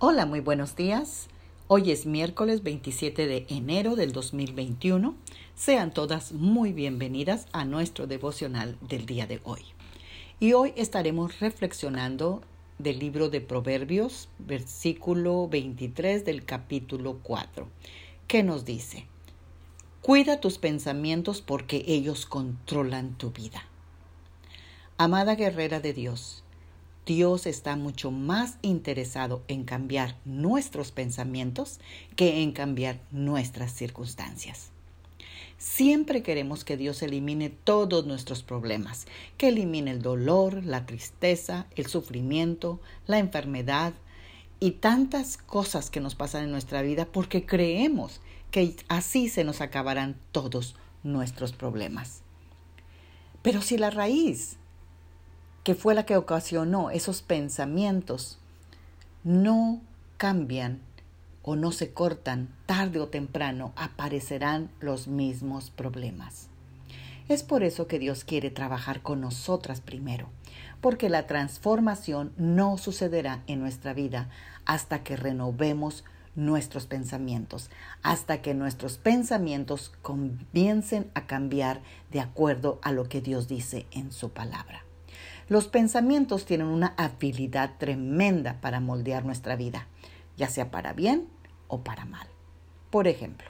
Hola, muy buenos días. Hoy es miércoles 27 de enero del 2021. Sean todas muy bienvenidas a nuestro devocional del día de hoy. Y hoy estaremos reflexionando del libro de Proverbios, versículo 23 del capítulo 4, que nos dice, Cuida tus pensamientos porque ellos controlan tu vida. Amada guerrera de Dios, Dios está mucho más interesado en cambiar nuestros pensamientos que en cambiar nuestras circunstancias. Siempre queremos que Dios elimine todos nuestros problemas, que elimine el dolor, la tristeza, el sufrimiento, la enfermedad y tantas cosas que nos pasan en nuestra vida porque creemos que así se nos acabarán todos nuestros problemas. Pero si la raíz que fue la que ocasionó esos pensamientos, no cambian o no se cortan, tarde o temprano aparecerán los mismos problemas. Es por eso que Dios quiere trabajar con nosotras primero, porque la transformación no sucederá en nuestra vida hasta que renovemos nuestros pensamientos, hasta que nuestros pensamientos comiencen a cambiar de acuerdo a lo que Dios dice en su palabra. Los pensamientos tienen una habilidad tremenda para moldear nuestra vida, ya sea para bien o para mal. Por ejemplo,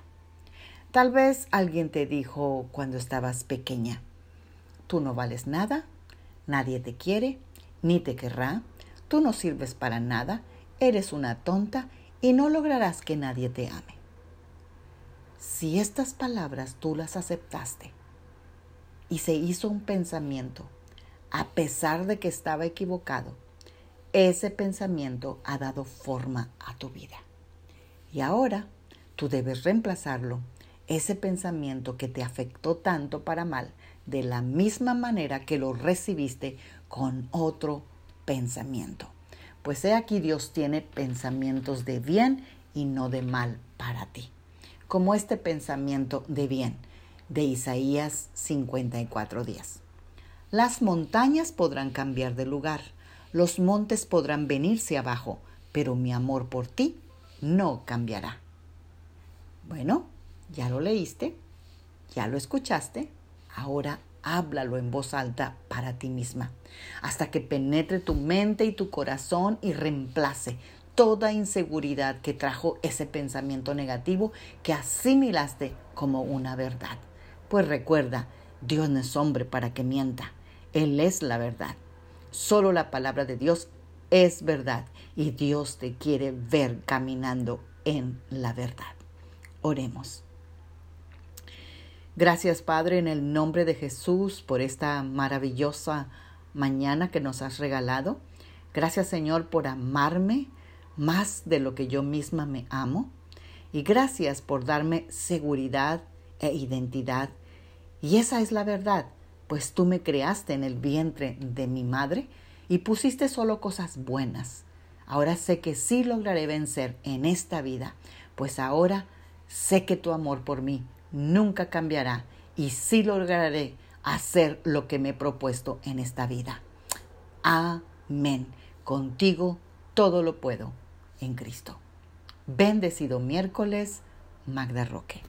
tal vez alguien te dijo cuando estabas pequeña, tú no vales nada, nadie te quiere, ni te querrá, tú no sirves para nada, eres una tonta y no lograrás que nadie te ame. Si estas palabras tú las aceptaste y se hizo un pensamiento a pesar de que estaba equivocado, ese pensamiento ha dado forma a tu vida. Y ahora tú debes reemplazarlo, ese pensamiento que te afectó tanto para mal, de la misma manera que lo recibiste con otro pensamiento. Pues he aquí Dios tiene pensamientos de bien y no de mal para ti. Como este pensamiento de bien de Isaías 54 días. Las montañas podrán cambiar de lugar, los montes podrán venirse abajo, pero mi amor por ti no cambiará. Bueno, ya lo leíste, ya lo escuchaste, ahora háblalo en voz alta para ti misma, hasta que penetre tu mente y tu corazón y reemplace toda inseguridad que trajo ese pensamiento negativo que asimilaste como una verdad. Pues recuerda, Dios no es hombre para que mienta. Él es la verdad. Solo la palabra de Dios es verdad y Dios te quiere ver caminando en la verdad. Oremos. Gracias Padre en el nombre de Jesús por esta maravillosa mañana que nos has regalado. Gracias Señor por amarme más de lo que yo misma me amo. Y gracias por darme seguridad e identidad. Y esa es la verdad pues tú me creaste en el vientre de mi madre y pusiste solo cosas buenas. Ahora sé que sí lograré vencer en esta vida, pues ahora sé que tu amor por mí nunca cambiará y sí lograré hacer lo que me he propuesto en esta vida. Amén. Contigo todo lo puedo en Cristo. Bendecido miércoles, Magda Roque.